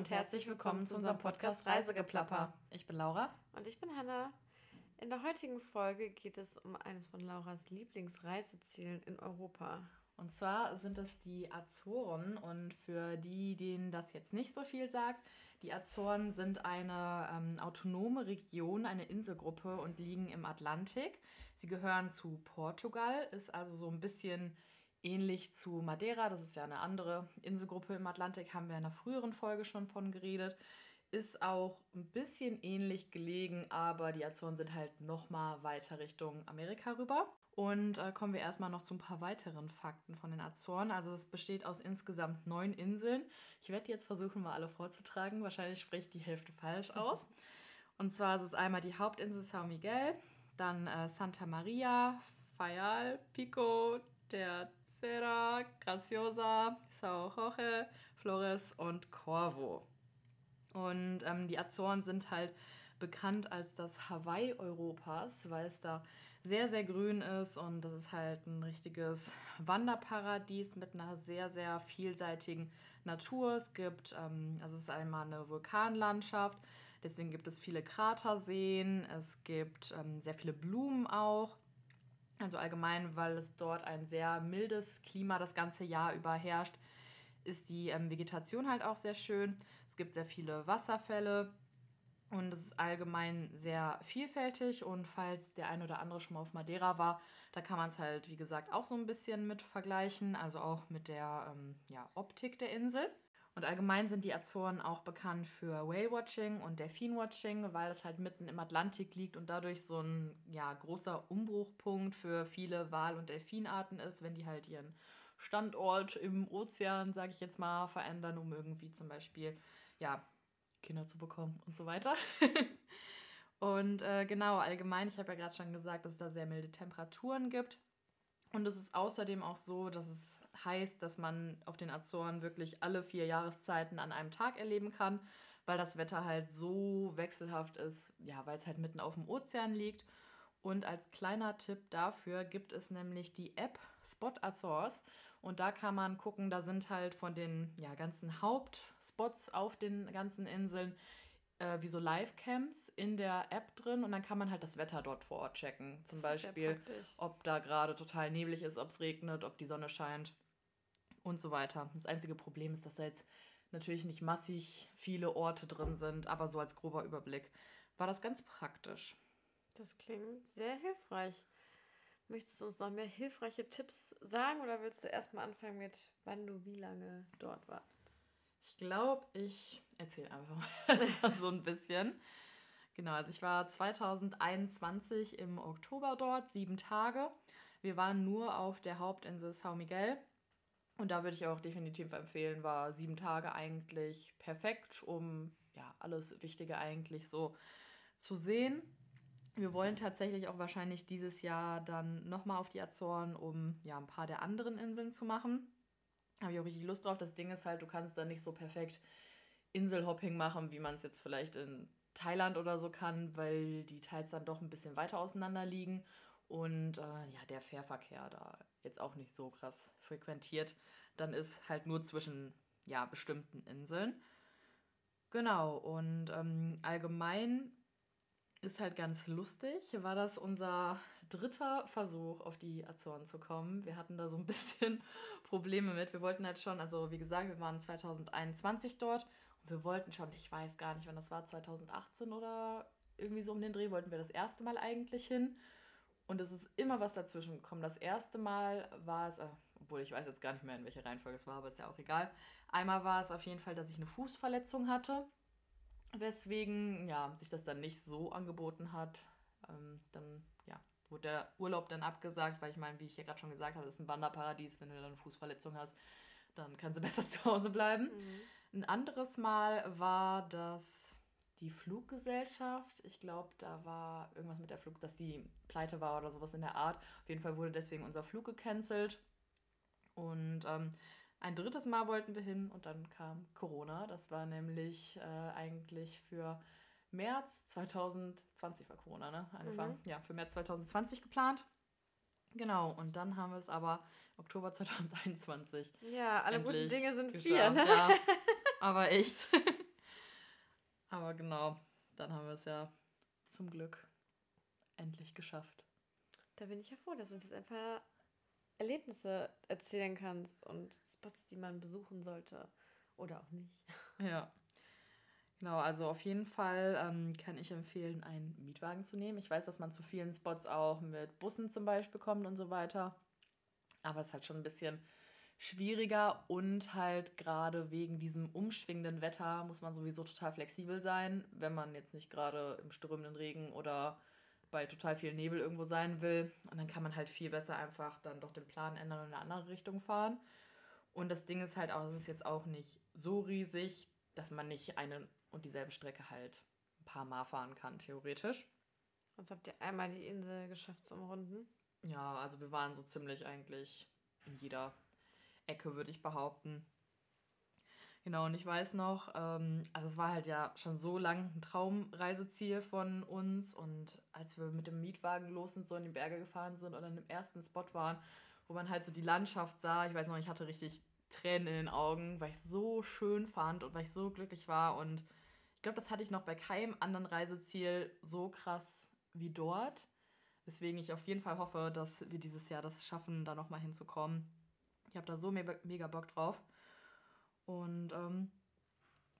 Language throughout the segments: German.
und herzlich willkommen zu unserem Podcast Reisegeplapper. Ich bin Laura. Und ich bin Hanna. In der heutigen Folge geht es um eines von Lauras Lieblingsreisezielen in Europa. Und zwar sind es die Azoren. Und für die, denen das jetzt nicht so viel sagt, die Azoren sind eine ähm, autonome Region, eine Inselgruppe und liegen im Atlantik. Sie gehören zu Portugal, ist also so ein bisschen ähnlich zu Madeira. Das ist ja eine andere Inselgruppe im Atlantik, haben wir in einer früheren Folge schon von geredet. Ist auch ein bisschen ähnlich gelegen, aber die Azoren sind halt noch mal weiter Richtung Amerika rüber. Und äh, kommen wir erstmal noch zu ein paar weiteren Fakten von den Azoren. Also es besteht aus insgesamt neun Inseln. Ich werde jetzt versuchen, mal alle vorzutragen. Wahrscheinlich spreche ich die Hälfte falsch aus. Und zwar ist es einmal die Hauptinsel São Miguel, dann äh, Santa Maria, Fayal, Pico, Tercera, Graciosa, São Jorge, Flores und Corvo. Und ähm, die Azoren sind halt bekannt als das Hawaii Europas, weil es da sehr, sehr grün ist und das ist halt ein richtiges Wanderparadies mit einer sehr, sehr vielseitigen Natur. Es gibt, ähm, also es ist einmal eine Vulkanlandschaft, deswegen gibt es viele Kraterseen, es gibt ähm, sehr viele Blumen auch. Also allgemein, weil es dort ein sehr mildes Klima das ganze Jahr über herrscht, ist die ähm, Vegetation halt auch sehr schön. Es gibt sehr viele Wasserfälle und es ist allgemein sehr vielfältig. Und falls der ein oder andere schon mal auf Madeira war, da kann man es halt, wie gesagt, auch so ein bisschen mit vergleichen. Also auch mit der ähm, ja, Optik der Insel. Und allgemein sind die Azoren auch bekannt für Whale-Watching und Delfin-Watching, weil es halt mitten im Atlantik liegt und dadurch so ein ja, großer Umbruchpunkt für viele Wal- und Delfinarten ist, wenn die halt ihren Standort im Ozean, sage ich jetzt mal, verändern, um irgendwie zum Beispiel ja, Kinder zu bekommen und so weiter. und äh, genau, allgemein, ich habe ja gerade schon gesagt, dass es da sehr milde Temperaturen gibt. Und es ist außerdem auch so, dass es heißt, dass man auf den Azoren wirklich alle vier Jahreszeiten an einem Tag erleben kann, weil das Wetter halt so wechselhaft ist, ja, weil es halt mitten auf dem Ozean liegt. Und als kleiner Tipp dafür gibt es nämlich die App Spot Azores. Und da kann man gucken, da sind halt von den ja, ganzen Hauptspots auf den ganzen Inseln äh, wie so Live-Camps in der App drin und dann kann man halt das Wetter dort vor Ort checken. Zum das Beispiel, ob da gerade total neblig ist, ob es regnet, ob die Sonne scheint und so weiter. Das einzige Problem ist, dass da jetzt natürlich nicht massig viele Orte drin sind, aber so als grober Überblick war das ganz praktisch. Das klingt sehr hilfreich. Möchtest du uns noch mehr hilfreiche Tipps sagen oder willst du erstmal anfangen mit, wann du wie lange dort warst? Ich glaube, ich erzähle einfach mal so ein bisschen. Genau, also ich war 2021 im Oktober dort, sieben Tage. Wir waren nur auf der Hauptinsel São Miguel. Und da würde ich auch definitiv empfehlen, war sieben Tage eigentlich perfekt, um ja alles Wichtige eigentlich so zu sehen. Wir wollen tatsächlich auch wahrscheinlich dieses Jahr dann nochmal auf die Azoren, um ja ein paar der anderen Inseln zu machen. Habe ich auch richtig Lust drauf. Das Ding ist halt, du kannst da nicht so perfekt Inselhopping machen, wie man es jetzt vielleicht in Thailand oder so kann, weil die teils dann doch ein bisschen weiter auseinander liegen und äh, ja, der Fährverkehr da jetzt auch nicht so krass frequentiert. Dann ist halt nur zwischen ja, bestimmten Inseln. Genau, und ähm, allgemein ist halt ganz lustig. War das unser dritter Versuch, auf die Azoren zu kommen. Wir hatten da so ein bisschen Probleme mit. Wir wollten halt schon, also wie gesagt, wir waren 2021 dort und wir wollten schon, ich weiß gar nicht, wann das war, 2018 oder irgendwie so um den Dreh, wollten wir das erste Mal eigentlich hin. Und es ist immer was dazwischen gekommen. Das erste Mal war es, äh, obwohl ich weiß jetzt gar nicht mehr, in welcher Reihenfolge es war, aber ist ja auch egal. Einmal war es auf jeden Fall, dass ich eine Fußverletzung hatte Weswegen ja, sich das dann nicht so angeboten hat. Ähm, dann ja, wurde der Urlaub dann abgesagt, weil ich meine, wie ich ja gerade schon gesagt habe, es ist ein Wanderparadies. Wenn du dann eine Fußverletzung hast, dann kannst du besser zu Hause bleiben. Mhm. Ein anderes Mal war das die Fluggesellschaft. Ich glaube, da war irgendwas mit der Flug, dass die pleite war oder sowas in der Art. Auf jeden Fall wurde deswegen unser Flug gecancelt. Und ähm, ein drittes Mal wollten wir hin und dann kam Corona. Das war nämlich äh, eigentlich für März 2020 war Corona, ne? Angefangen. Mhm. Ja, für März 2020 geplant. Genau, und dann haben wir es aber Oktober 2021. Ja, alle guten Dinge sind geschafft. vier, ne? Ja, aber echt. Aber genau, dann haben wir es ja zum Glück endlich geschafft. Da bin ich ja froh, dass du jetzt einfach Erlebnisse erzählen kannst und Spots, die man besuchen sollte oder auch nicht. Ja. Genau, also auf jeden Fall ähm, kann ich empfehlen, einen Mietwagen zu nehmen. Ich weiß, dass man zu vielen Spots auch mit Bussen zum Beispiel kommt und so weiter. Aber es ist halt schon ein bisschen schwieriger und halt gerade wegen diesem umschwingenden Wetter muss man sowieso total flexibel sein, wenn man jetzt nicht gerade im strömenden Regen oder bei total viel Nebel irgendwo sein will. Und dann kann man halt viel besser einfach dann doch den Plan ändern und in eine andere Richtung fahren. Und das Ding ist halt auch, es ist jetzt auch nicht so riesig, dass man nicht eine und dieselbe Strecke halt ein paar Mal fahren kann, theoretisch. Sonst habt ihr einmal die Insel geschafft zu umrunden. Ja, also wir waren so ziemlich eigentlich in jeder Ecke, würde ich behaupten. Genau, und ich weiß noch, ähm, also es war halt ja schon so lang ein Traumreiseziel von uns. Und als wir mit dem Mietwagen los sind, so in die Berge gefahren sind und dann im ersten Spot waren, wo man halt so die Landschaft sah, ich weiß noch, ich hatte richtig Tränen in den Augen, weil ich es so schön fand und weil ich so glücklich war. Und ich glaube, das hatte ich noch bei keinem anderen Reiseziel so krass wie dort. Weswegen ich auf jeden Fall hoffe, dass wir dieses Jahr das schaffen, da nochmal hinzukommen. Ich habe da so mega, mega Bock drauf. Und ähm,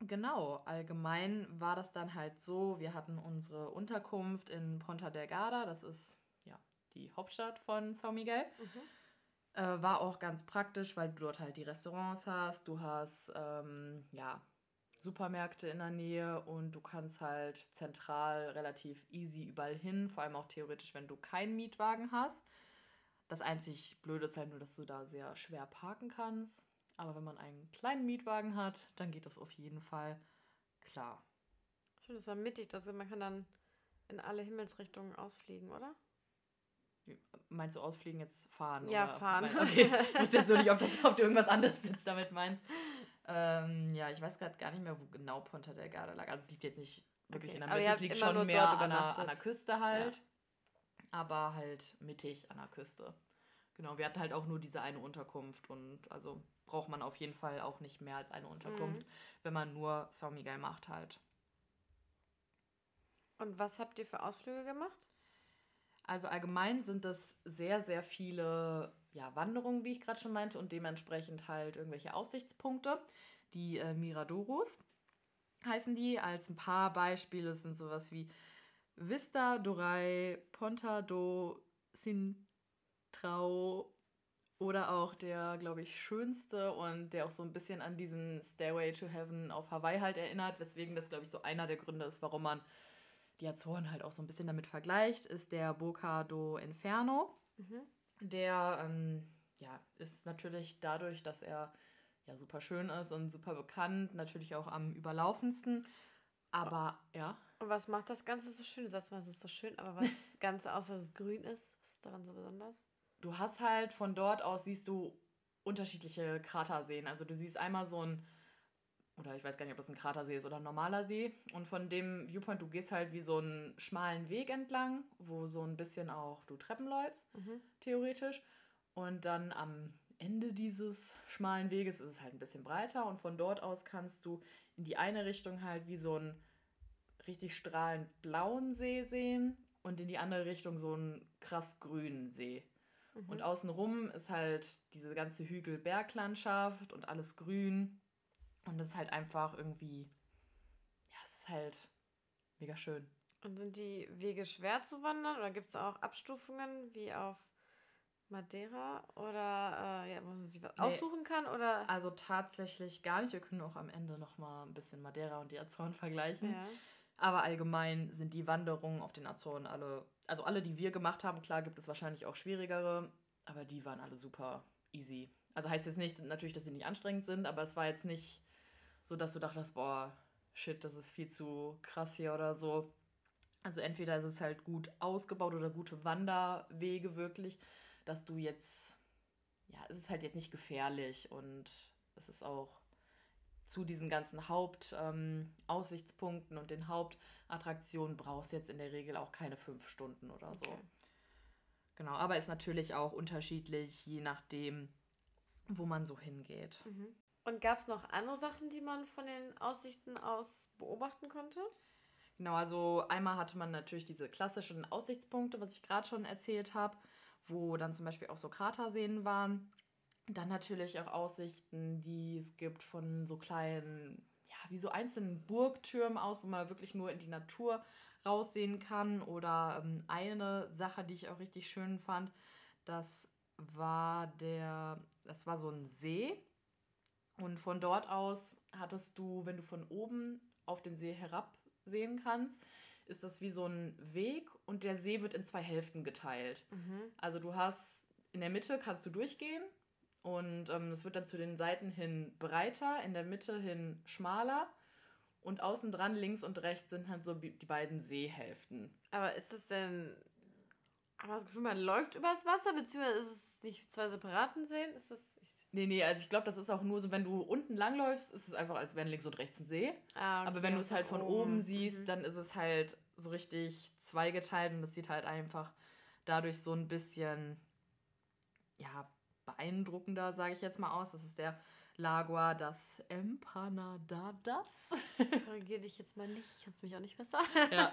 genau, allgemein war das dann halt so, wir hatten unsere Unterkunft in Ponta Delgada, das ist ja die Hauptstadt von São Miguel. Mhm. Äh, war auch ganz praktisch, weil du dort halt die Restaurants hast, du hast ähm, ja Supermärkte in der Nähe und du kannst halt zentral relativ easy überall hin, vor allem auch theoretisch, wenn du keinen Mietwagen hast. Das einzig Blöde ist halt nur, dass du da sehr schwer parken kannst. Aber wenn man einen kleinen Mietwagen hat, dann geht das auf jeden Fall klar. Stimmt, das war mittig, also man kann dann in alle Himmelsrichtungen ausfliegen, oder? Meinst du ausfliegen jetzt fahren? Ja, oder? fahren. Okay. Ich wusste jetzt so nicht, ob, das, ob du irgendwas anderes jetzt damit meinst. Ähm, ja, ich weiß gerade gar nicht mehr, wo genau Ponta Delgada lag. Also es liegt jetzt nicht wirklich okay. in der Mitte, es liegt schon mehr an der, an der, Küste halt. Ja. Aber halt mittig an der Küste. Genau, wir hatten halt auch nur diese eine Unterkunft und also braucht man auf jeden Fall auch nicht mehr als eine Unterkunft, mhm. wenn man nur São Miguel macht halt. Und was habt ihr für Ausflüge gemacht? Also allgemein sind das sehr, sehr viele ja, Wanderungen, wie ich gerade schon meinte, und dementsprechend halt irgendwelche Aussichtspunkte. Die äh, Miradoros heißen die. Als ein paar Beispiele sind sowas wie Vista Dorai, Ponta do Sintrao oder auch der, glaube ich, schönste und der auch so ein bisschen an diesen Stairway to Heaven auf Hawaii halt erinnert, weswegen das, glaube ich, so einer der Gründe ist, warum man die Azoren halt auch so ein bisschen damit vergleicht, ist der Boca do Inferno. Mhm. Der ähm, ja, ist natürlich dadurch, dass er ja super schön ist und super bekannt, natürlich auch am überlaufendsten. Aber ja. Und was macht das Ganze so schön? Du sagst mal, es ist so schön, aber was Ganze außer dass es grün ist, was ist daran so besonders? du hast halt von dort aus siehst du unterschiedliche Kraterseen. Also du siehst einmal so ein, oder ich weiß gar nicht, ob das ein Kratersee ist oder ein normaler See. Und von dem Viewpoint, du gehst halt wie so einen schmalen Weg entlang, wo so ein bisschen auch du Treppen läufst, mhm. theoretisch. Und dann am Ende dieses schmalen Weges ist es halt ein bisschen breiter und von dort aus kannst du in die eine Richtung halt wie so einen richtig strahlend blauen See sehen und in die andere Richtung so einen krass grünen See. Mhm. Und außenrum ist halt diese ganze Hügel-Berglandschaft und alles grün. Und das ist halt einfach irgendwie, ja, es ist halt mega schön. Und sind die Wege schwer zu wandern oder gibt es auch Abstufungen wie auf Madeira oder äh, ja, wo man sich was nee, aussuchen kann? Oder? Also tatsächlich gar nicht. Wir können auch am Ende nochmal ein bisschen Madeira und die Azoren vergleichen. Ja. Aber allgemein sind die Wanderungen auf den Azoren alle also alle, die wir gemacht haben, klar gibt es wahrscheinlich auch schwierigere, aber die waren alle super easy. Also heißt jetzt nicht natürlich, dass sie nicht anstrengend sind, aber es war jetzt nicht so, dass du dachtest, boah, shit, das ist viel zu krass hier oder so. Also entweder ist es halt gut ausgebaut oder gute Wanderwege wirklich, dass du jetzt, ja, es ist halt jetzt nicht gefährlich und es ist auch zu diesen ganzen Hauptaussichtspunkten ähm, und den Hauptattraktionen brauchst du jetzt in der Regel auch keine fünf Stunden oder so. Okay. Genau, aber ist natürlich auch unterschiedlich, je nachdem, wo man so hingeht. Mhm. Und gab es noch andere Sachen, die man von den Aussichten aus beobachten konnte? Genau, also einmal hatte man natürlich diese klassischen Aussichtspunkte, was ich gerade schon erzählt habe, wo dann zum Beispiel auch so Kraterseen waren. Dann natürlich auch Aussichten, die es gibt von so kleinen, ja, wie so einzelnen Burgtürmen aus, wo man wirklich nur in die Natur raussehen kann. Oder ähm, eine Sache, die ich auch richtig schön fand, das war der, das war so ein See. Und von dort aus hattest du, wenn du von oben auf den See herab sehen kannst, ist das wie so ein Weg und der See wird in zwei Hälften geteilt. Mhm. Also du hast in der Mitte kannst du durchgehen und ähm, es wird dann zu den Seiten hin breiter, in der Mitte hin schmaler und außen dran links und rechts sind halt so die beiden Seehälften. Aber ist es denn aber das Gefühl, man läuft übers Wasser, beziehungsweise ist es nicht zwei separaten Seen? Ist das Nee, nee, also ich glaube, das ist auch nur so, wenn du unten langläufst, ist es einfach, als wären links und rechts ein See. Ah, okay. Aber wenn du es halt von oben, oben siehst, mhm. dann ist es halt so richtig zweigeteilt und das sieht halt einfach dadurch so ein bisschen, ja, beeindruckender, sage ich jetzt mal aus. Das ist der Lagua das Empanadadas. Korrigiere dich jetzt mal nicht, kannst mich auch nicht besser. ja.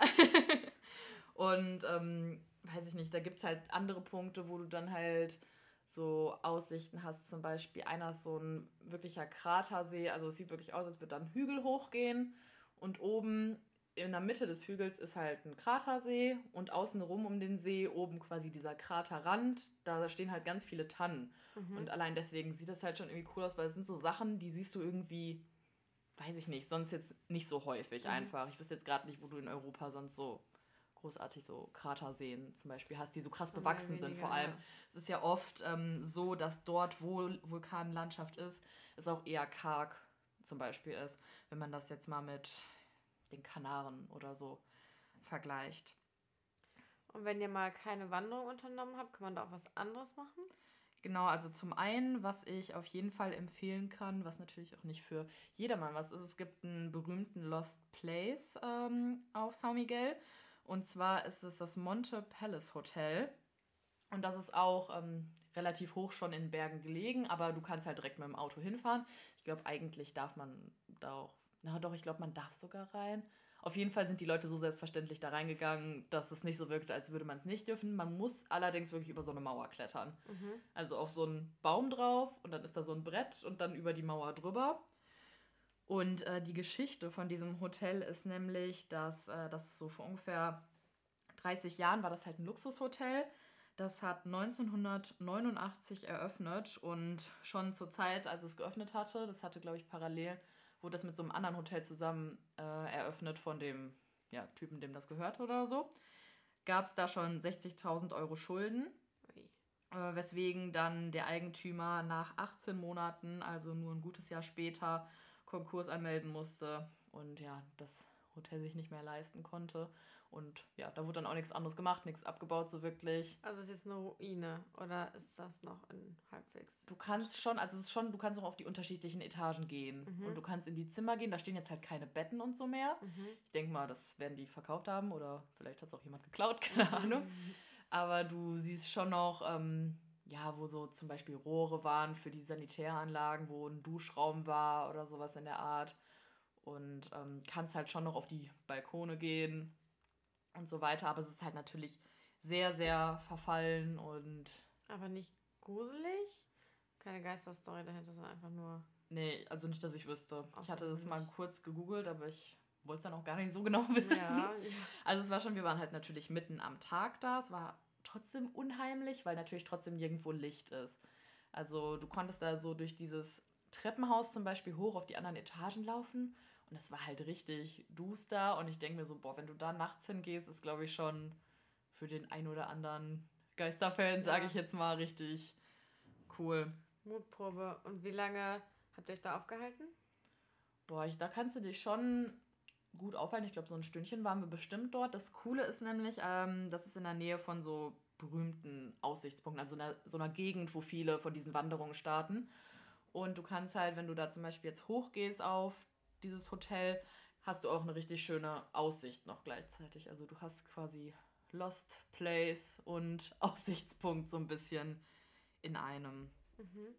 Und ähm, weiß ich nicht, da gibt es halt andere Punkte, wo du dann halt so Aussichten hast. Zum Beispiel einer ist so ein wirklicher Kratersee. Also es sieht wirklich aus, als würde dann Hügel hochgehen. Und oben in der Mitte des Hügels ist halt ein Kratersee und außenrum um den See oben quasi dieser Kraterrand. Da stehen halt ganz viele Tannen. Mhm. Und allein deswegen sieht das halt schon irgendwie cool aus, weil es sind so Sachen, die siehst du irgendwie, weiß ich nicht, sonst jetzt nicht so häufig mhm. einfach. Ich wüsste jetzt gerade nicht, wo du in Europa sonst so großartig so Kraterseen zum Beispiel hast, die so krass bewachsen weniger, sind. Vor allem, ja. es ist ja oft ähm, so, dass dort, wo Vulkanlandschaft ist, es auch eher karg zum Beispiel ist, wenn man das jetzt mal mit den Kanaren oder so vergleicht. Und wenn ihr mal keine Wanderung unternommen habt, kann man da auch was anderes machen? Genau, also zum einen, was ich auf jeden Fall empfehlen kann, was natürlich auch nicht für jedermann was ist, es gibt einen berühmten Lost Place ähm, auf São Miguel. Und zwar ist es das Monte Palace Hotel. Und das ist auch ähm, relativ hoch schon in Bergen gelegen, aber du kannst halt direkt mit dem Auto hinfahren. Ich glaube, eigentlich darf man da auch, na doch, ich glaube, man darf sogar rein. Auf jeden Fall sind die Leute so selbstverständlich da reingegangen, dass es nicht so wirkt, als würde man es nicht dürfen. Man muss allerdings wirklich über so eine Mauer klettern. Mhm. Also auf so einen Baum drauf und dann ist da so ein Brett und dann über die Mauer drüber. Und äh, die Geschichte von diesem Hotel ist nämlich, dass äh, das so vor ungefähr 30 Jahren war das halt ein Luxushotel. Das hat 1989 eröffnet und schon zur Zeit, als es geöffnet hatte, das hatte, glaube ich, parallel, wurde das mit so einem anderen Hotel zusammen äh, eröffnet von dem ja, Typen, dem das gehört oder so, gab es da schon 60.000 Euro Schulden. Äh, weswegen dann der Eigentümer nach 18 Monaten, also nur ein gutes Jahr später, Konkurs anmelden musste und ja, das Hotel sich nicht mehr leisten konnte. Und ja, da wurde dann auch nichts anderes gemacht, nichts abgebaut so wirklich. Also ist jetzt eine Ruine oder ist das noch in halbwegs? Du kannst schon, also es ist schon, du kannst auch auf die unterschiedlichen Etagen gehen. Mhm. Und du kannst in die Zimmer gehen, da stehen jetzt halt keine Betten und so mehr. Mhm. Ich denke mal, das werden die verkauft haben oder vielleicht hat es auch jemand geklaut, keine Ahnung. Aber du siehst schon noch, ähm, ja, wo so zum Beispiel Rohre waren für die Sanitäranlagen, wo ein Duschraum war oder sowas in der Art. Und ähm, kannst halt schon noch auf die Balkone gehen und so weiter. Aber es ist halt natürlich sehr, sehr verfallen und. Aber nicht gruselig? Keine Geisterstory dahinter, sondern einfach nur. Nee, also nicht, dass ich wüsste. ich hatte das mal kurz gegoogelt, aber ich wollte es dann auch gar nicht so genau wissen. Ja, ja. Also es war schon, wir waren halt natürlich mitten am Tag da. Es war trotzdem unheimlich, weil natürlich trotzdem nirgendwo Licht ist. Also du konntest da so durch dieses Treppenhaus zum Beispiel hoch auf die anderen Etagen laufen und es war halt richtig duster und ich denke mir so, boah, wenn du da nachts hingehst, ist glaube ich schon für den ein oder anderen Geisterfan, ja. sage ich jetzt mal, richtig cool. Mutprobe. Und wie lange habt ihr euch da aufgehalten? Boah, ich, da kannst du dich schon gut aufhalten. Ich glaube, so ein Stündchen waren wir bestimmt dort. Das Coole ist nämlich, ähm, das ist in der Nähe von so berühmten Aussichtspunkten, also in einer, so einer Gegend, wo viele von diesen Wanderungen starten. Und du kannst halt, wenn du da zum Beispiel jetzt hochgehst auf dieses Hotel, hast du auch eine richtig schöne Aussicht noch gleichzeitig. Also du hast quasi Lost Place und Aussichtspunkt so ein bisschen in einem. Mhm.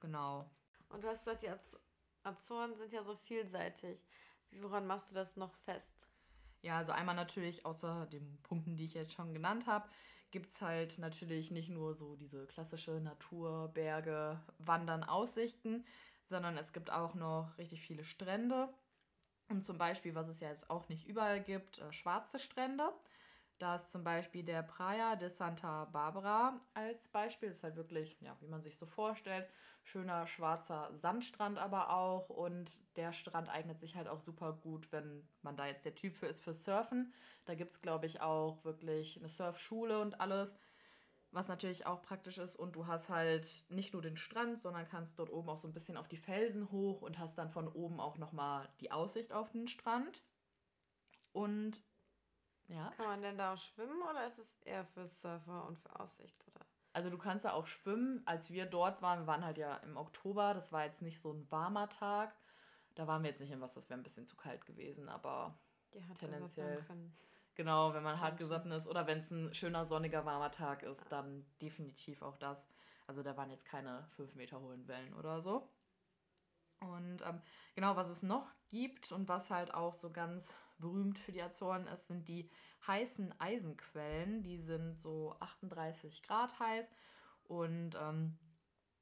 Genau. Und du hast gesagt, die Azoren sind ja so vielseitig. Woran machst du das noch fest? Ja, also einmal natürlich außer den Punkten, die ich jetzt schon genannt habe, gibt es halt natürlich nicht nur so diese klassische Natur, Berge, Wandern, Aussichten, sondern es gibt auch noch richtig viele Strände. Und zum Beispiel, was es ja jetzt auch nicht überall gibt, äh, schwarze Strände. Da ist zum Beispiel der Praia de Santa Barbara als Beispiel. Das ist halt wirklich, ja, wie man sich so vorstellt, schöner schwarzer Sandstrand aber auch. Und der Strand eignet sich halt auch super gut, wenn man da jetzt der Typ für ist, für Surfen. Da gibt es, glaube ich, auch wirklich eine Surfschule und alles, was natürlich auch praktisch ist. Und du hast halt nicht nur den Strand, sondern kannst dort oben auch so ein bisschen auf die Felsen hoch und hast dann von oben auch nochmal die Aussicht auf den Strand. Und ja. Kann man denn da auch schwimmen oder ist es eher für Surfer und für Aussicht? Oder? Also du kannst da auch schwimmen. Als wir dort waren, wir waren halt ja im Oktober, das war jetzt nicht so ein warmer Tag. Da waren wir jetzt nicht im Wasser, das wäre ein bisschen zu kalt gewesen, aber tendenziell. Genau, wenn man hart gesotten ist oder wenn es ein schöner, sonniger, warmer Tag ist, ja. dann definitiv auch das. Also da waren jetzt keine 5 Meter hohen Wellen oder so. Und ähm, genau, was es noch gibt und was halt auch so ganz berühmt für die Azoren ist, sind die heißen Eisenquellen. Die sind so 38 Grad heiß und ähm,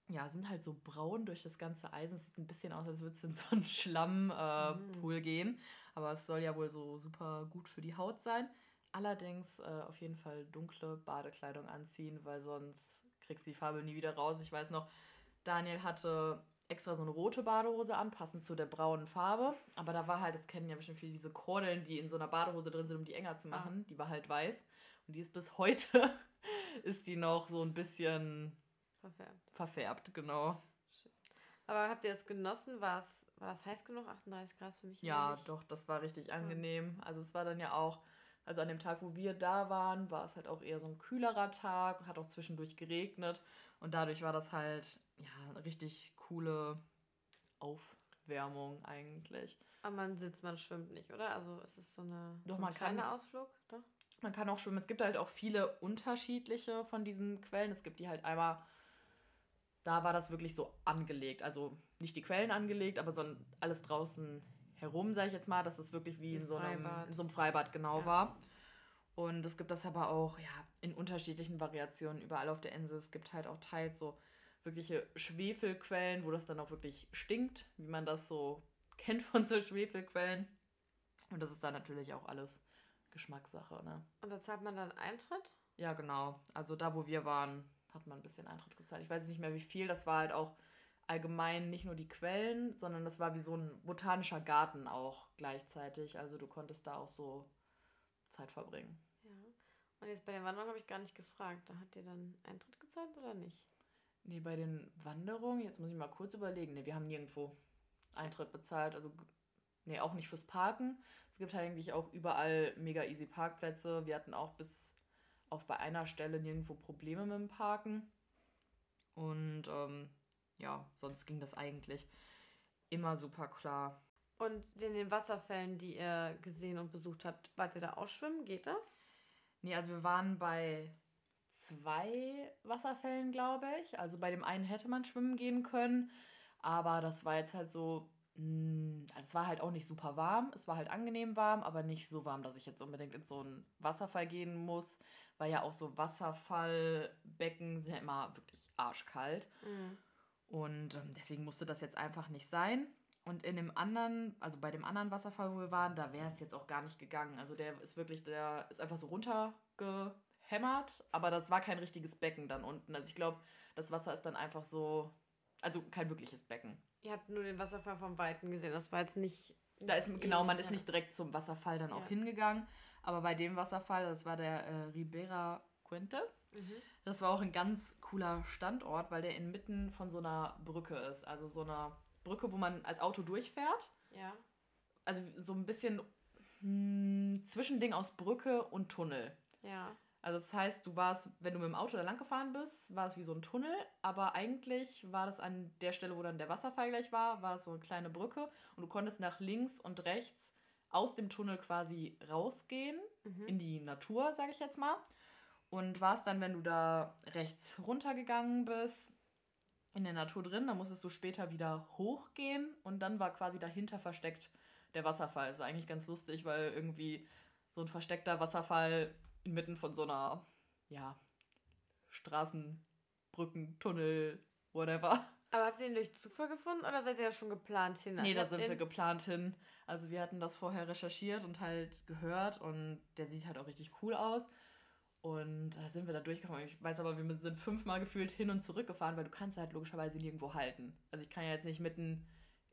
ja, sind halt so braun durch das ganze Eisen. Es sieht ein bisschen aus, als würde es in so einen Schlammpool äh, mm. gehen. Aber es soll ja wohl so super gut für die Haut sein. Allerdings äh, auf jeden Fall dunkle Badekleidung anziehen, weil sonst kriegst du die Farbe nie wieder raus. Ich weiß noch, Daniel hatte extra so eine rote Badehose an, passend zu der braunen Farbe. Aber da war halt, das kennen ja bestimmt viele, diese Kordeln, die in so einer Badehose drin sind, um die enger zu machen. Ah. Die war halt weiß. Und die ist bis heute, ist die noch so ein bisschen verfärbt. Verfärbt, genau. Aber habt ihr es genossen? War es war das heiß genug? 38 Grad für mich? Ja, ähnlich? doch, das war richtig angenehm. Also es war dann ja auch, also an dem Tag, wo wir da waren, war es halt auch eher so ein kühlerer Tag, hat auch zwischendurch geregnet und dadurch war das halt ja richtig coole Aufwärmung eigentlich. Aber man sitzt, man schwimmt nicht, oder? Also ist es so eine Doch, so man kann, Ausflug? Doch? Man kann auch schwimmen. Es gibt halt auch viele unterschiedliche von diesen Quellen. Es gibt die halt einmal, da war das wirklich so angelegt. Also nicht die Quellen angelegt, aber so alles draußen herum, sage ich jetzt mal, dass es wirklich wie in so, einem, in so einem Freibad genau ja. war. Und es gibt das aber auch ja, in unterschiedlichen Variationen überall auf der Insel. Es gibt halt auch teils so wirkliche Schwefelquellen, wo das dann auch wirklich stinkt, wie man das so kennt von so Schwefelquellen. Und das ist dann natürlich auch alles Geschmackssache. Ne? Und da zahlt man dann Eintritt? Ja, genau. Also da, wo wir waren, hat man ein bisschen Eintritt gezahlt. Ich weiß nicht mehr, wie viel. Das war halt auch allgemein nicht nur die Quellen, sondern das war wie so ein botanischer Garten auch gleichzeitig. Also du konntest da auch so Zeit verbringen. Ja. Und jetzt bei den Wanderungen habe ich gar nicht gefragt. Da hat ihr dann Eintritt gezahlt oder nicht? Nee, bei den Wanderungen, jetzt muss ich mal kurz überlegen. Nee, wir haben nirgendwo Eintritt bezahlt. Also, nee, auch nicht fürs Parken. Es gibt halt eigentlich auch überall mega easy Parkplätze. Wir hatten auch bis auf bei einer Stelle nirgendwo Probleme mit dem Parken. Und ähm, ja, sonst ging das eigentlich immer super klar. Und in den Wasserfällen, die ihr gesehen und besucht habt, wart ihr da auch schwimmen? Geht das? Nee, also wir waren bei zwei Wasserfällen, glaube ich. Also bei dem einen hätte man schwimmen gehen können, aber das war jetzt halt so, mm, also es war halt auch nicht super warm. Es war halt angenehm warm, aber nicht so warm, dass ich jetzt unbedingt in so einen Wasserfall gehen muss, weil ja auch so Wasserfallbecken sind ja immer wirklich arschkalt. Mhm. Und ähm, deswegen musste das jetzt einfach nicht sein. Und in dem anderen, also bei dem anderen Wasserfall, wo wir waren, da wäre es jetzt auch gar nicht gegangen. Also der ist wirklich, der ist einfach so runtergehämmert, aber das war kein richtiges Becken dann unten. Also ich glaube, das Wasser ist dann einfach so, also kein wirkliches Becken. Ihr habt nur den Wasserfall vom Weiten gesehen, das war jetzt nicht. Da ist, genau, man ist nicht direkt zum Wasserfall dann auch ja. hingegangen. Aber bei dem Wasserfall, das war der äh, Ribera Quinte, mhm. das war auch ein ganz cooler Standort, weil der inmitten von so einer Brücke ist. Also so einer Brücke, wo man als Auto durchfährt. Ja. Also so ein bisschen hm, Zwischending aus Brücke und Tunnel. Ja. Also das heißt, du warst, wenn du mit dem Auto da lang gefahren bist, war es wie so ein Tunnel, aber eigentlich war das an der Stelle, wo dann der Wasserfall gleich war, war es so eine kleine Brücke und du konntest nach links und rechts aus dem Tunnel quasi rausgehen mhm. in die Natur, sage ich jetzt mal. Und warst dann, wenn du da rechts runtergegangen bist, in der Natur drin. Da musstest du später wieder hochgehen und dann war quasi dahinter versteckt der Wasserfall. Es war eigentlich ganz lustig, weil irgendwie so ein versteckter Wasserfall inmitten von so einer, ja, Straßenbrücken, Tunnel, whatever. Aber habt ihr ihn durch Zufall gefunden oder seid ihr da schon geplant hin? Nee, da sind wir geplant hin. Also wir hatten das vorher recherchiert und halt gehört und der sieht halt auch richtig cool aus. Und da sind wir da durchgefahren. Ich weiß aber, wir sind fünfmal gefühlt hin und zurück gefahren, weil du kannst halt logischerweise nirgendwo halten. Also ich kann ja jetzt nicht mitten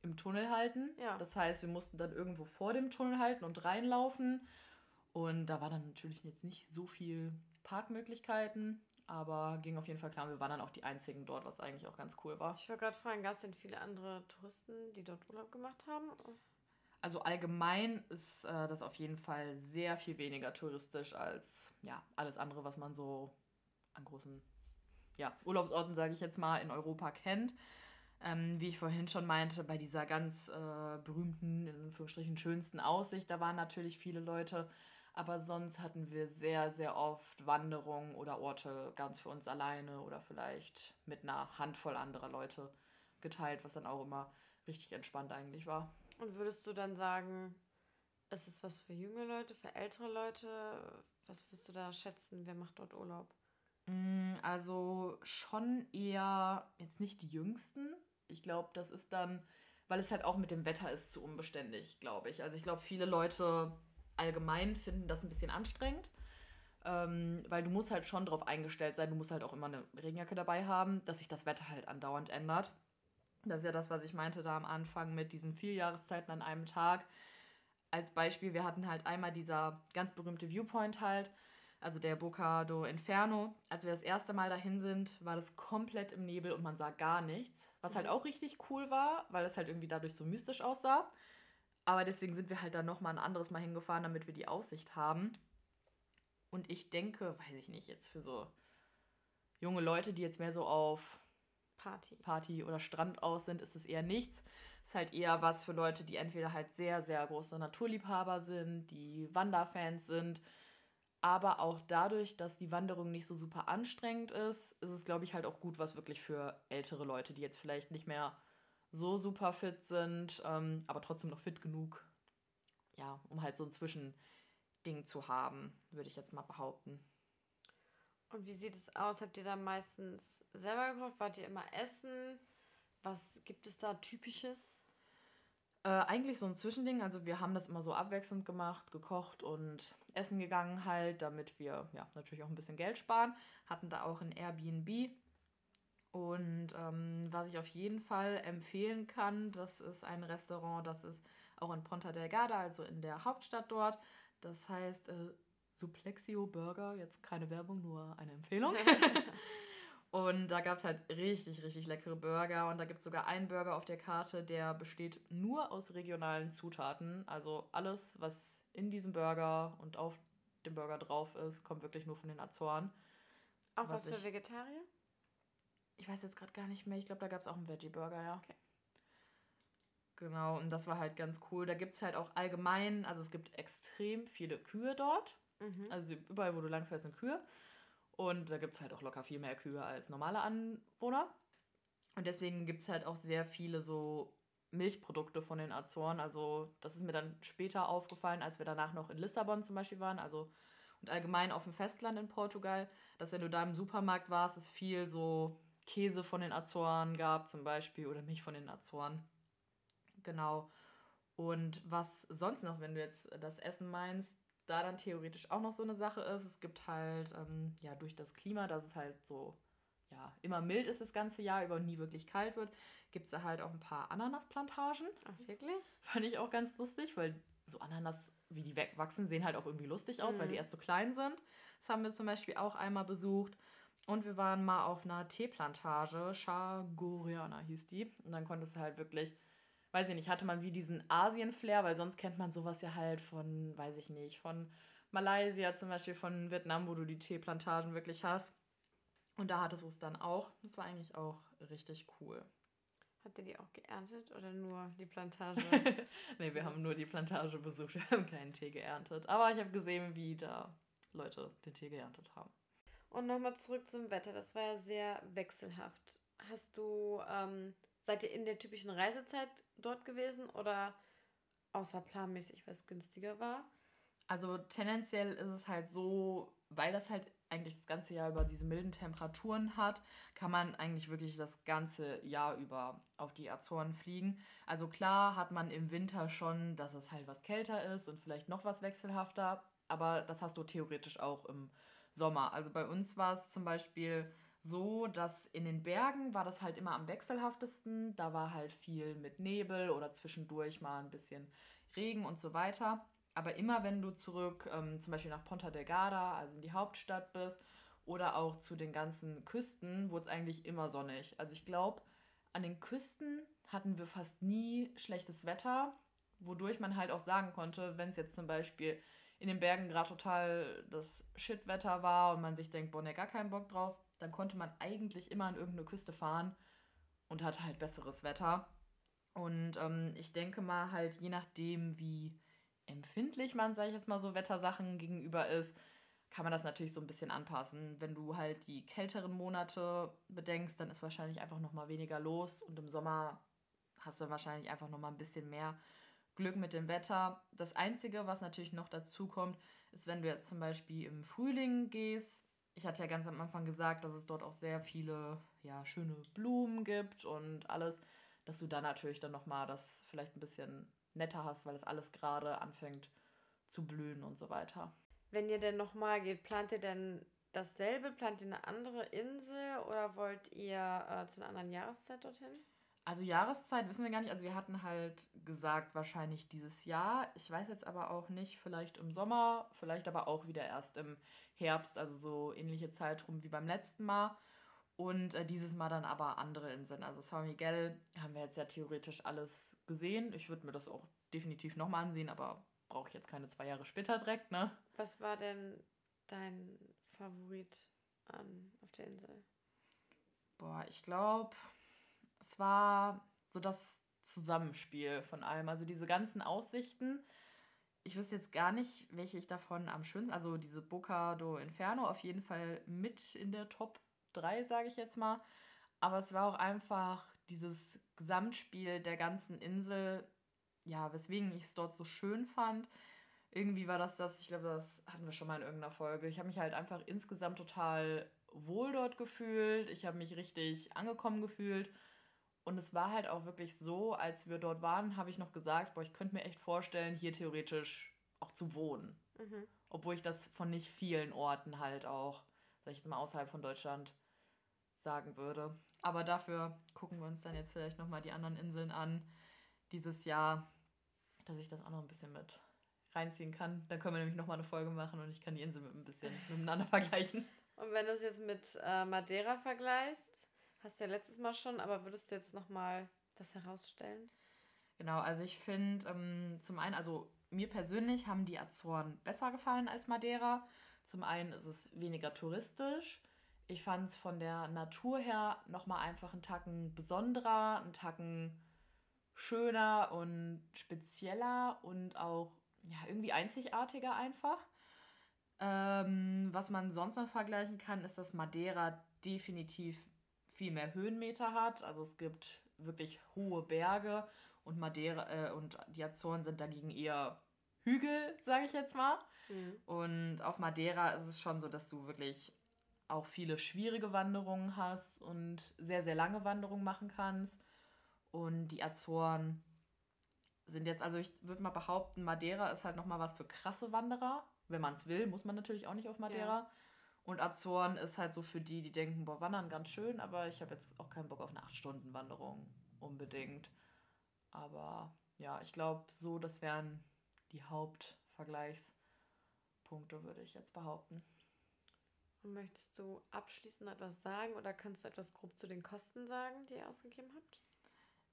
im Tunnel halten. Ja. Das heißt, wir mussten dann irgendwo vor dem Tunnel halten und reinlaufen. Und da war dann natürlich jetzt nicht so viel Parkmöglichkeiten, aber ging auf jeden Fall klar. Wir waren dann auch die einzigen dort, was eigentlich auch ganz cool war. Ich wollte gerade fragen, gab es denn viele andere Touristen, die dort Urlaub gemacht haben? Also allgemein ist äh, das auf jeden Fall sehr viel weniger touristisch als ja, alles andere, was man so an großen ja, Urlaubsorten, sage ich jetzt mal, in Europa kennt. Ähm, wie ich vorhin schon meinte, bei dieser ganz äh, berühmten, in Anführungsstrichen schönsten Aussicht, da waren natürlich viele Leute. Aber sonst hatten wir sehr, sehr oft Wanderungen oder Orte ganz für uns alleine oder vielleicht mit einer Handvoll anderer Leute geteilt, was dann auch immer richtig entspannt eigentlich war. Und würdest du dann sagen, ist es was für junge Leute, für ältere Leute? Was würdest du da schätzen? Wer macht dort Urlaub? Mm, also schon eher jetzt nicht die Jüngsten. Ich glaube, das ist dann, weil es halt auch mit dem Wetter ist, zu unbeständig, glaube ich. Also ich glaube, viele Leute allgemein finden das ein bisschen anstrengend. Ähm, weil du musst halt schon darauf eingestellt sein, du musst halt auch immer eine Regenjacke dabei haben, dass sich das Wetter halt andauernd ändert. Das ist ja das, was ich meinte da am Anfang mit diesen vier Jahreszeiten an einem Tag. Als Beispiel, wir hatten halt einmal dieser ganz berühmte Viewpoint halt, also der Boca do Inferno. Als wir das erste Mal dahin sind, war das komplett im Nebel und man sah gar nichts. Was halt mhm. auch richtig cool war, weil es halt irgendwie dadurch so mystisch aussah. Aber deswegen sind wir halt dann nochmal ein anderes Mal hingefahren, damit wir die Aussicht haben. Und ich denke, weiß ich nicht, jetzt für so junge Leute, die jetzt mehr so auf Party. Party oder Strand aus sind, ist es eher nichts. Es ist halt eher was für Leute, die entweder halt sehr, sehr große Naturliebhaber sind, die Wanderfans sind. Aber auch dadurch, dass die Wanderung nicht so super anstrengend ist, ist es, glaube ich, halt auch gut, was wirklich für ältere Leute, die jetzt vielleicht nicht mehr so super fit sind, ähm, aber trotzdem noch fit genug, ja, um halt so ein Zwischending zu haben, würde ich jetzt mal behaupten. Und wie sieht es aus? Habt ihr da meistens selber gekocht? Wart ihr immer essen? Was gibt es da typisches? Äh, eigentlich so ein Zwischending. Also wir haben das immer so abwechselnd gemacht, gekocht und essen gegangen halt, damit wir ja natürlich auch ein bisschen Geld sparen. Hatten da auch ein Airbnb. Und ähm, was ich auf jeden Fall empfehlen kann, das ist ein Restaurant, das ist auch in Ponta Delgada, also in der Hauptstadt dort. Das heißt äh, Suplexio Burger, jetzt keine Werbung, nur eine Empfehlung. und da gab es halt richtig, richtig leckere Burger. Und da gibt es sogar einen Burger auf der Karte, der besteht nur aus regionalen Zutaten. Also alles, was in diesem Burger und auf dem Burger drauf ist, kommt wirklich nur von den Azoren. Auch was, was für Vegetarier? Ich weiß jetzt gerade gar nicht mehr. Ich glaube, da gab es auch einen Veggie-Burger, ja. Okay. Genau, und das war halt ganz cool. Da gibt es halt auch allgemein, also es gibt extrem viele Kühe dort. Mhm. Also überall, wo du langfährst, sind Kühe. Und da gibt es halt auch locker viel mehr Kühe als normale Anwohner. Und deswegen gibt es halt auch sehr viele so Milchprodukte von den Azoren. Also das ist mir dann später aufgefallen, als wir danach noch in Lissabon zum Beispiel waren. Also und allgemein auf dem Festland in Portugal, dass wenn du da im Supermarkt warst, es viel so Käse von den Azoren gab zum Beispiel oder Milch von den Azoren. Genau. Und was sonst noch, wenn du jetzt das Essen meinst, da dann theoretisch auch noch so eine Sache ist. Es gibt halt, ähm, ja, durch das Klima, dass es halt so, ja, immer mild ist das ganze Jahr über und nie wirklich kalt wird, gibt es da halt auch ein paar Ananasplantagen. Ach, wirklich? Fand ich auch ganz lustig, weil so Ananas, wie die wachsen, sehen halt auch irgendwie lustig aus, mhm. weil die erst so klein sind. Das haben wir zum Beispiel auch einmal besucht. Und wir waren mal auf einer Teeplantage, Chagoriana hieß die. Und dann konntest du halt wirklich weiß ich nicht, hatte man wie diesen Asien-Flair, weil sonst kennt man sowas ja halt von, weiß ich nicht, von Malaysia zum Beispiel, von Vietnam, wo du die Teeplantagen wirklich hast. Und da hattest du es dann auch. Das war eigentlich auch richtig cool. Habt ihr die auch geerntet oder nur die Plantage? nee, wir haben nur die Plantage besucht. Wir haben keinen Tee geerntet. Aber ich habe gesehen, wie da Leute den Tee geerntet haben. Und nochmal zurück zum Wetter. Das war ja sehr wechselhaft. hast du, ähm, seid ihr in der typischen Reisezeit dort gewesen oder außerplanmäßig, weil es günstiger war? Also tendenziell ist es halt so, weil das halt eigentlich das ganze Jahr über diese milden Temperaturen hat, kann man eigentlich wirklich das ganze Jahr über auf die Azoren fliegen. Also klar hat man im Winter schon, dass es halt was kälter ist und vielleicht noch was wechselhafter, aber das hast du theoretisch auch im Sommer. Also bei uns war es zum Beispiel so, dass in den Bergen war das halt immer am wechselhaftesten. Da war halt viel mit Nebel oder zwischendurch mal ein bisschen Regen und so weiter. Aber immer wenn du zurück ähm, zum Beispiel nach Ponta Delgada, also in die Hauptstadt bist, oder auch zu den ganzen Küsten, wurde es eigentlich immer sonnig. Also ich glaube, an den Küsten hatten wir fast nie schlechtes Wetter, wodurch man halt auch sagen konnte, wenn es jetzt zum Beispiel in den Bergen gerade total das Shitwetter war und man sich denkt, boah, ne, gar keinen Bock drauf, dann konnte man eigentlich immer an irgendeine Küste fahren und hatte halt besseres Wetter. Und ähm, ich denke mal halt, je nachdem, wie empfindlich man, sage ich jetzt mal so, Wettersachen gegenüber ist, kann man das natürlich so ein bisschen anpassen. Wenn du halt die kälteren Monate bedenkst, dann ist wahrscheinlich einfach noch mal weniger los und im Sommer hast du wahrscheinlich einfach noch mal ein bisschen mehr Glück mit dem Wetter. Das Einzige, was natürlich noch dazu kommt, ist, wenn du jetzt zum Beispiel im Frühling gehst. Ich hatte ja ganz am Anfang gesagt, dass es dort auch sehr viele ja, schöne Blumen gibt und alles, dass du da natürlich dann noch mal das vielleicht ein bisschen netter hast, weil es alles gerade anfängt zu blühen und so weiter. Wenn ihr denn nochmal geht, plant ihr denn dasselbe? Plant ihr eine andere Insel oder wollt ihr äh, zu einer anderen Jahreszeit dorthin? Also Jahreszeit wissen wir gar nicht. Also wir hatten halt gesagt, wahrscheinlich dieses Jahr. Ich weiß jetzt aber auch nicht, vielleicht im Sommer, vielleicht aber auch wieder erst im Herbst, also so ähnliche Zeitraum wie beim letzten Mal. Und äh, dieses Mal dann aber andere Inseln. Also San Miguel haben wir jetzt ja theoretisch alles gesehen. Ich würde mir das auch definitiv nochmal ansehen, aber brauche ich jetzt keine zwei Jahre später direkt, ne? Was war denn dein Favorit an, auf der Insel? Boah, ich glaube, es war so das Zusammenspiel von allem. Also diese ganzen Aussichten. Ich wüsste jetzt gar nicht, welche ich davon am schönsten. Also diese Boca do Inferno auf jeden Fall mit in der Top drei, sage ich jetzt mal. Aber es war auch einfach dieses Gesamtspiel der ganzen Insel, ja, weswegen ich es dort so schön fand. Irgendwie war das das, ich glaube, das hatten wir schon mal in irgendeiner Folge. Ich habe mich halt einfach insgesamt total wohl dort gefühlt. Ich habe mich richtig angekommen gefühlt. Und es war halt auch wirklich so, als wir dort waren, habe ich noch gesagt, boah, ich könnte mir echt vorstellen, hier theoretisch auch zu wohnen. Mhm. Obwohl ich das von nicht vielen Orten halt auch, sag ich jetzt mal, außerhalb von Deutschland sagen würde. Aber dafür gucken wir uns dann jetzt vielleicht nochmal die anderen Inseln an dieses Jahr, dass ich das auch noch ein bisschen mit reinziehen kann. Dann können wir nämlich nochmal eine Folge machen und ich kann die Insel mit ein bisschen miteinander vergleichen. Und wenn du es jetzt mit äh, Madeira vergleichst, hast du ja letztes Mal schon, aber würdest du jetzt nochmal das herausstellen? Genau, also ich finde ähm, zum einen, also mir persönlich haben die Azoren besser gefallen als Madeira. Zum einen ist es weniger touristisch ich fand es von der Natur her nochmal einfach einen Tacken besonderer, einen Tacken schöner und spezieller und auch ja, irgendwie einzigartiger einfach. Ähm, was man sonst noch vergleichen kann, ist, dass Madeira definitiv viel mehr Höhenmeter hat. Also es gibt wirklich hohe Berge und Madeira äh, und die Azoren sind dagegen eher Hügel, sage ich jetzt mal. Mhm. Und auf Madeira ist es schon so, dass du wirklich auch viele schwierige Wanderungen hast und sehr, sehr lange Wanderungen machen kannst. Und die Azoren sind jetzt, also ich würde mal behaupten, Madeira ist halt nochmal was für krasse Wanderer. Wenn man es will, muss man natürlich auch nicht auf Madeira. Ja. Und Azoren ist halt so für die, die denken, boah, wandern ganz schön, aber ich habe jetzt auch keinen Bock auf eine 8-Stunden-Wanderung unbedingt. Aber ja, ich glaube, so, das wären die Hauptvergleichspunkte, würde ich jetzt behaupten. Und möchtest du abschließend etwas sagen oder kannst du etwas grob zu den Kosten sagen, die ihr ausgegeben habt?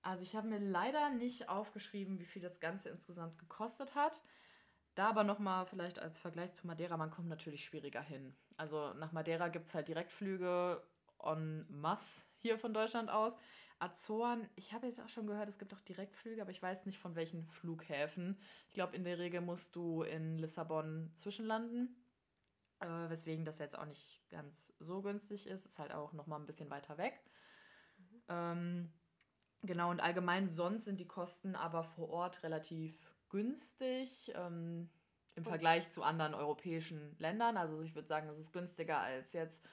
Also ich habe mir leider nicht aufgeschrieben, wie viel das Ganze insgesamt gekostet hat. Da aber nochmal vielleicht als Vergleich zu Madeira, man kommt natürlich schwieriger hin. Also nach Madeira gibt es halt Direktflüge en masse hier von Deutschland aus. Azoren, ich habe jetzt auch schon gehört, es gibt auch Direktflüge, aber ich weiß nicht von welchen Flughäfen. Ich glaube, in der Regel musst du in Lissabon zwischenlanden äh, weswegen das jetzt auch nicht ganz so günstig ist. Ist halt auch nochmal ein bisschen weiter weg. Ähm, genau, und allgemein sonst sind die Kosten aber vor Ort relativ günstig ähm, im. Vergleich zu anderen europäischen Ländern. Also ich würde sagen, es ist günstiger als jetzt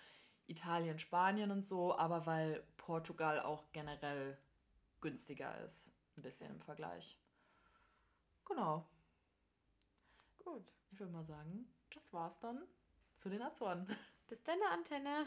Italien, Spanien und so, aber weil Portugal auch generell günstiger ist, ein bisschen im Vergleich. Genau, Gut. ich würde mal sagen, das war's dann zu den Azoren. Bis deine Antenne.